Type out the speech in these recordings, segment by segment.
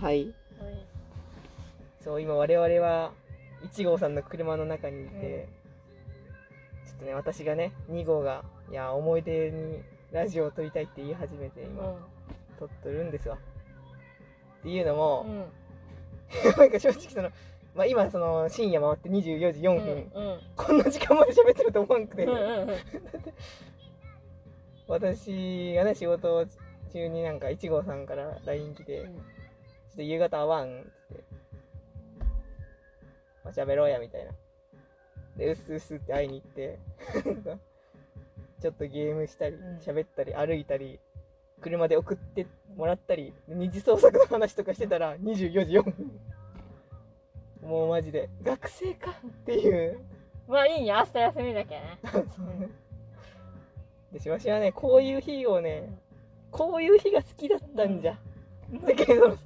はい。そう、今我々は1号さんの車の中にいて、ちょっとね、私がね、2号が、いや、思い出にラジオを撮りたいって言い始めて、今、撮っとるんですわ。っていうのも、うん。なんか正直その、まあ、今その深夜回って24時4分、うんうん。こんな時間まで喋ってると思わんくて、うんうんうん。私がね仕事中になんか1号さんから LINE 来て、と夕方会わんっつって、まあ、喋ろうやみたいな。でうっすうっすって会いに行って。ちょっとゲームしたりうん。喋ったり歩いたり車で送ってもらったり二次創作の話とかしてたら24時4分。もうマジで学生かっていう。まあいいね明日休みだけ ね。でしわしはねこういう日をねこういう日が好きだったんじゃ、だけど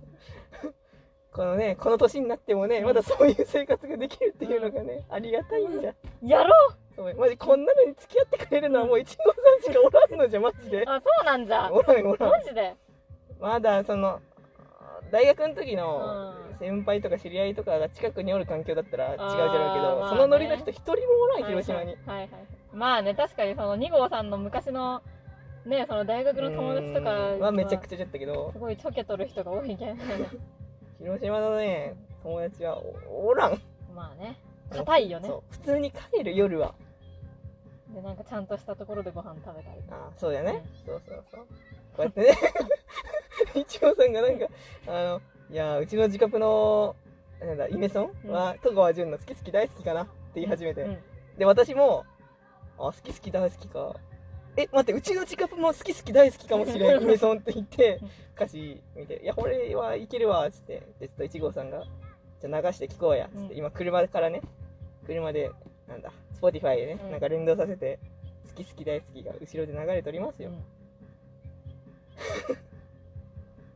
このねこの年になってもねまだそういう生活ができるっていうのがねありがたいんじゃやろそうマジこんなのに付き合ってくれるのはもう一号さんしかおらんのじゃマジで。うあそうなんじゃおらんおらん。マジで？まだその大学の時のうん。先輩とか知り合いとかが近くにおる環境だったら違うじゃろうけど、あーまあねそのノリの人一人もおらん広島に、はいはいはい。まあね確かにその2号さんの昔のねその大学の友達とかうん。はめちゃくちゃだったけど。すごいちょけとる人が多いけん広島のね友達はおおらん。まあね。硬いよね。そう。普通に帰る夜は。でなんかちゃんとしたところでご飯食べたりあそうだよね、そうそうそう。こうやってね。一応さんがなんかあのいやうちの自カプのなんだイメソンは、戸川純の好き好き大好きかなって言い始めて、うん。で私もあ好き好き大好きかえ待ってうちの自カプも好き好き大好きかもしれん。イメソンって言って歌詞見て「いやこれはいけるわ」っつって。でちょっと1号さんが「じゃあ流して聞こうや」っつって、うん。今車からね車でなんだ Spotify でね、うん。なんか連動させて「好き好き大好き」が後ろで流れておりますよ、うん。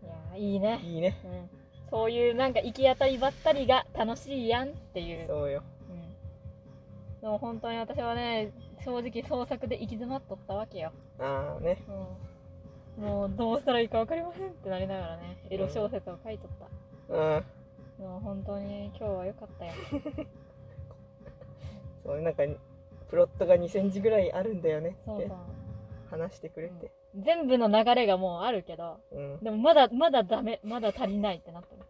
いやいいね、いいね。うん、そういうなんか行き当たりばったりが楽しいやんっていう。そうよ。うん、でも本当に私はね正直創作で行き詰まっとったわけよ、ああね。うん、もうどうしたらいいか分かりませんってなりながらねエロ小説を書いとった、うん。でも本当に今日は良かったよ。そうなんかプロットが2センチぐらいあるんだよねそうそう話してくれて。全部の流れがもうあるけどうん。でもまだまだダメまだ足りないってなってる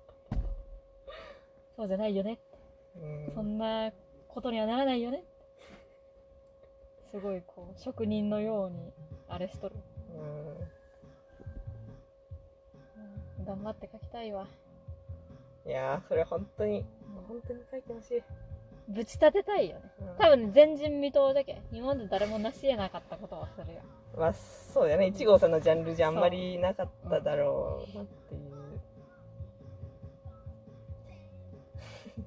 そうじゃないよね。うん。そんなことにはならないよねすごいこう職人のようにあれしとる、うん。うん頑張って書きたいわ。いやーそれ本当に本当に書いてほしい、ぶち立てたいよね。うん。多分ね前人未到だけ。今まで誰も成し得なかったことをするよ。まあそうだよね。1号さんのジャンルじゃあんまりなかっただろうなってい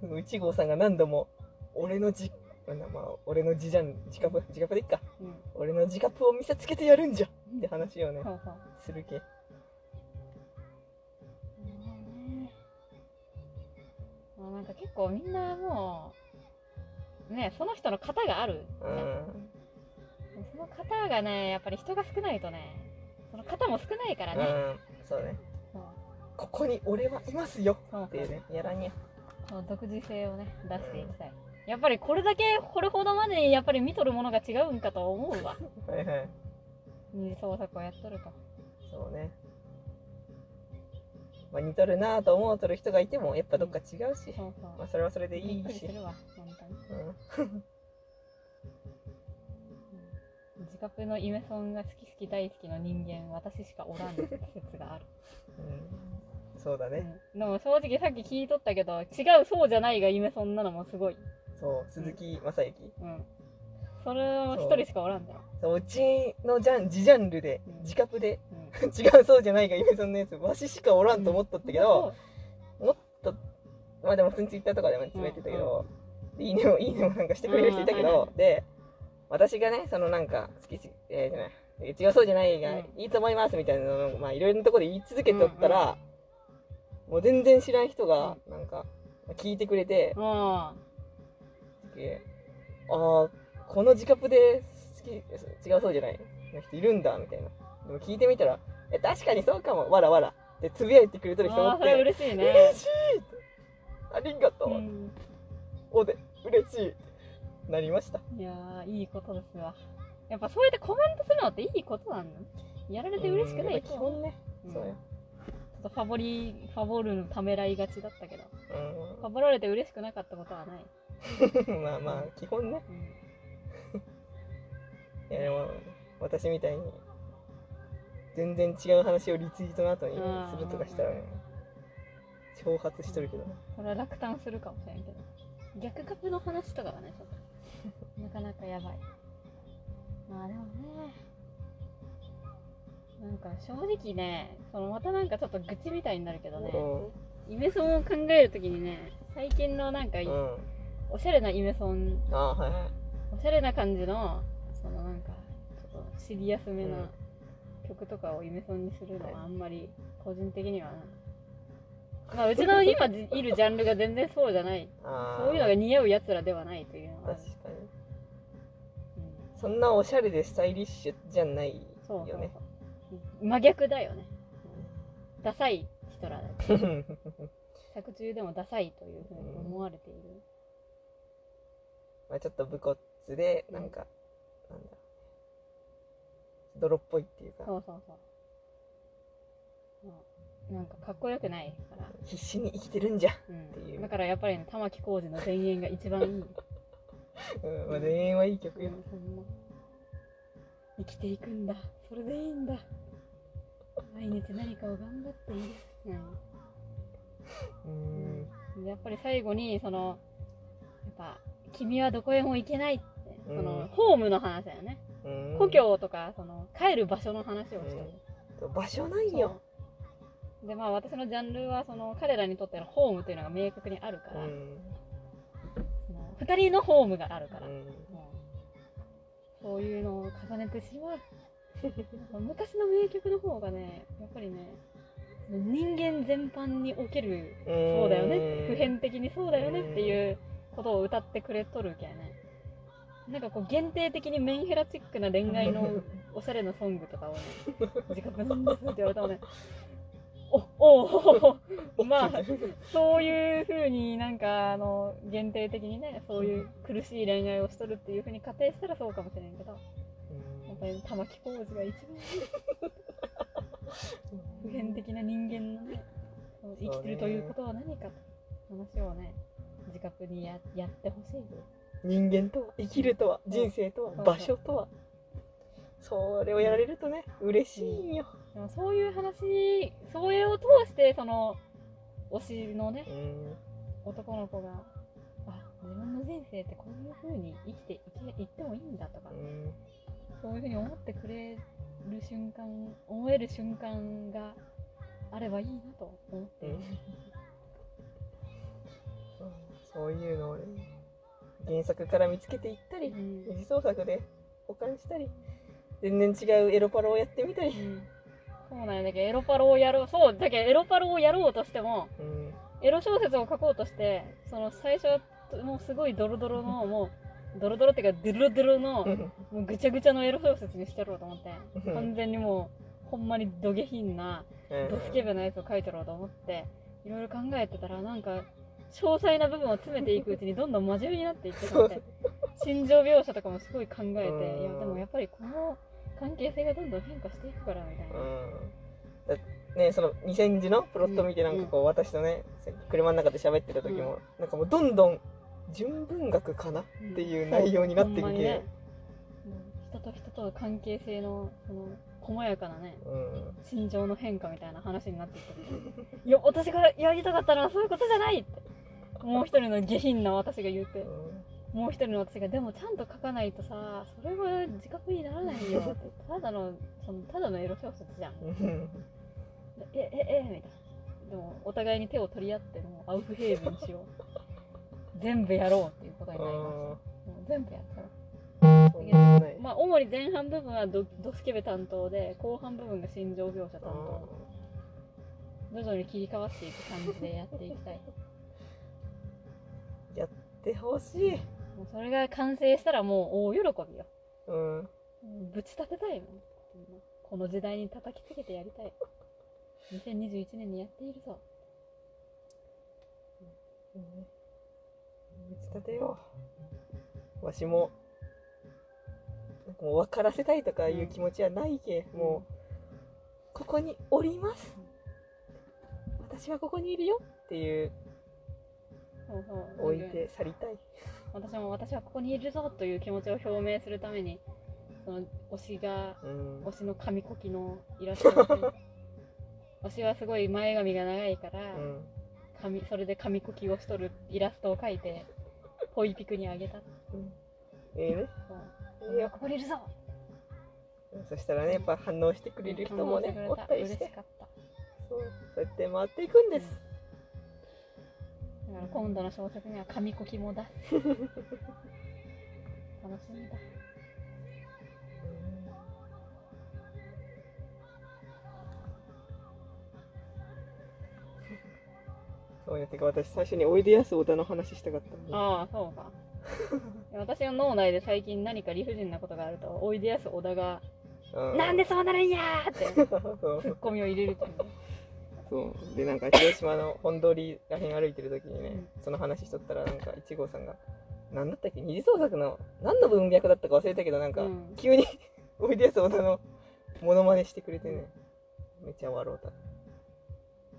う。1号さんが何度も俺のじなんだまあ俺の自ジャン自カプ自カプでいっか。うん。俺の自カプを見せつけてやるんじゃって話をねそうそう。するけもうなんか結構みんなもうねその人の型がある、うね。ん。その型がねやっぱり人が少ないとねその型も少ないからね、うん。そうね。ここに俺はいますよっていうねやらにゃ独自性をね出していきたい、やっぱりこれだけこれほどまでにやっぱり見とるものが違うんかと思うわ。はいはい。二次創作をやっとると。そうね。まあ似とるなぁと思うとる人がいてもやっぱどっか違うし、そうそう。まあそれはそれでいびっいしくりするわ本当に。うん。自覚のイメソンが好き好き大好きの人間私しかおらん説がある、うん、そうだね、うん。でも正直さっき聞いとったけど違うそうじゃないがイメソンなのもすごい、そう鈴木雅之。うん、それも一人しかおらんだよ、そう。うちのジャン自ジャンルでうん。自カプで。うん、違うそうじゃないが夢そんなやつわししかおらんと思っとったけど、もっとまあでも普通にツイッターとかでもつぶやいてたけど、いいねもいいねもなんかしてくれる人いたけど、うん。で私がねそのなんか好き好きえー、じゃない。違うそうじゃないが、うん。いいと思いますみたいなのをまあいろいろなところで言い続けとったら、もう全然知らん人がなんか聞いてくれて、うんでああこの自カプで好き違うそうじゃないの人いるんだみたいな。でも聞いてみたらえ確かにそうかも。わらわら。ってつぶやいてくれてる人ああそれおって。嬉しいね。嬉しいありがとう、うん。おで嬉しい。なりました。いやーいいことですわ。やっぱそうやってコメントするのっていいことなんだ。やられて嬉しくないう。ん基本ね、うん。そうよ、ちょっとファボリファボるのためらいがちだったけど。ファうボられて嬉しくなかったことはない、ん、まあまあ基本ね。うん。いやでも私みたいに全然違う話をリツイートの後にするとかしたらね挑発しとるけど。ねこれは落胆するかもしれんけど。逆カップの話とかはねちょっと。なかなかやばい。まあでもね。なんか正直ねそのまたなんかちょっと愚痴みたいになるけどね。イメソンを考えるときにね最近のなんかうん、うん、おしゃれなイメソン。ああはいはい。おしゃれな感じのそのなんかちょっとシリアスめなうん。曲とかをイメソンにするのはあんまり個人的には。なまあうちの今じいるジャンルが全然そうじゃない。そういうのが似合うやつらではないというのは。確かに。うん。そんなおしゃれでスタイリッシュじゃないそうそうよねそう。真逆だよね、うんダサい人らだ 作中でもダサいというふうに思われている、まあちょっと武骨でなんか、なんだろう。泥っぽいっていうか。そうそうそう、まあなんかかっこよくないから。必死に生きてるんじゃ、ていう。うん、だからやっぱりね玉置浩二の前演が一番いい、うんまあ、恋愛はいい曲よ、うん生きていくんだ。それでいいんだ。毎日何かを頑張っている、うん。うん、やっぱり最後にそのやっぱ「君はどこへも行けない」ってその、うんホームの話だよね、うん。故郷とかその帰る場所の話をしてる、場所ないよ、でまあ私のジャンルはその彼らにとってのホームというのが明確にあるから、うん。その2人のホームがあるから、うん。そう。いうのを重ねてしまう。昔の名曲の方がねやっぱりね人間全般におけるそうだよね。普遍的にそうだよねっていうことを歌ってくれとるけね。なんかこう限定的にメンヘラチックな恋愛の おしゃれなソングとかをね 自覚なんですって言われたらね。おおおおまあそういうふうになんかあの限定的にねそういう苦しい恋愛をしとるっていうふうに仮定したらそうかもしれんけどやっぱり玉置浩二が一番 普遍的な人間のね生きてるということは何かと話をね自覚にややってほしい。人間とは生きるとは人生とはそう場所とは。それをやられるとね嬉しいん。よ、でもそういう話それを通してその推しのねうん。男の子があ自分の人生ってこういう風に生きていけいってもいいんだとか、うん。そういう風に思ってくれる瞬間思える瞬間があればいいなと思って。いる、そういうのをね原作から見つけていったりうん。二次創作で保管したり全然違うエロパロをやってみたり、うん。そうなんや。だけどエロパロをやろうそうだけどエロパロをやろうとしてもうん。エロ小説を書こうとしてその最初はもうすごいドロドロのもうドロドロっていうかドロドロのもうぐちゃぐちゃのエロ小説にしてやろうと思ってうん。完全にもうほんまにド下品なドスケベなやつを書いてやろうと思っていろいろ考えてたらなんか詳細な部分を詰めていくうちにどんどん真面目になっていってしまって心情描写とかもすごい考えていやでもやっぱりこの関係性がどんどん変化していくからみたいな。ねその2000字のプロット見てなんかこう、私とね車の中で喋ってた時も、なんかもうどんどん純文学かなっていう内容になってきて、ほんねうん人と人との関係性のその細やかなねうん。心情の変化みたいな話になっていって。いや私がやりたかったのはそういうことじゃないってもう一人の下品な私が言って。もう一人の私がでもちゃんと書かないとさそれは自覚にならないよって。ただのそのただのエロ小説じゃん。えええみたいな。でもお互いに手を取り合ってもうアウフヘーブンしよう。全部やろうっていうことになりましたもう全部やったら。まあ主に前半部分はドドスケベ担当で後半部分が心情描写担当。徐々に切り替わっていく感じでやっていきたいでほしい、もうそれが完成したらもう大喜びよ。うん、ぶち立てたいもん。この時代に叩きつけてやりたい。2021年にやっているぞ。打ち立てよう。わしもなんかもう分からせたいとかいう気持ちはないけ、もうここにおります。私はここにいるよっていう置いて去りたい。私も私はここにいるぞという気持ちを表明するためにその推しがうん。推しの紙コキのイラストを描いて 推しはすごい前髪が長いから、うん。紙それで紙コキをしとるイラストを描いてポイピクにあげた。ええね。そう。いやここにいるぞ。そしたらねやっぱ反応してくれる人もねおったりして。嬉しかった。そう。そうやって回っていくんです、だから今度の小説には紙コキも出す。楽しみだ。そうやってか私最初においでやす小田の話したかったんでああそうか。私の脳内で最近何か理不尽なことがあるとおいでやす小田が「うなんでそうなるんや!」って。ツッコミを入れるというそう。でなんか広島の本通りらへん歩いてる時にね、うん。その話しとったらなんか一号さんが何だったっけ？二次創作の何の文脈だったか忘れたけどなんか、うん。急に おいでやす小田のモノマネしてくれてね。めっちゃ笑うた、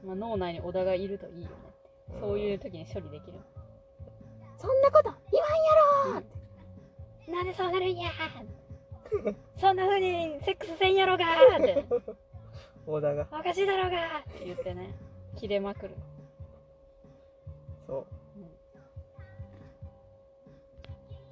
まあ、脳内に小田がいるといいよねそういう時に処理できる。そんなこと言わんやろなんでそうなるんや そんな風にセックスせんやろがーって小田が。おかしいだろうが。って言ってね。切れまくる。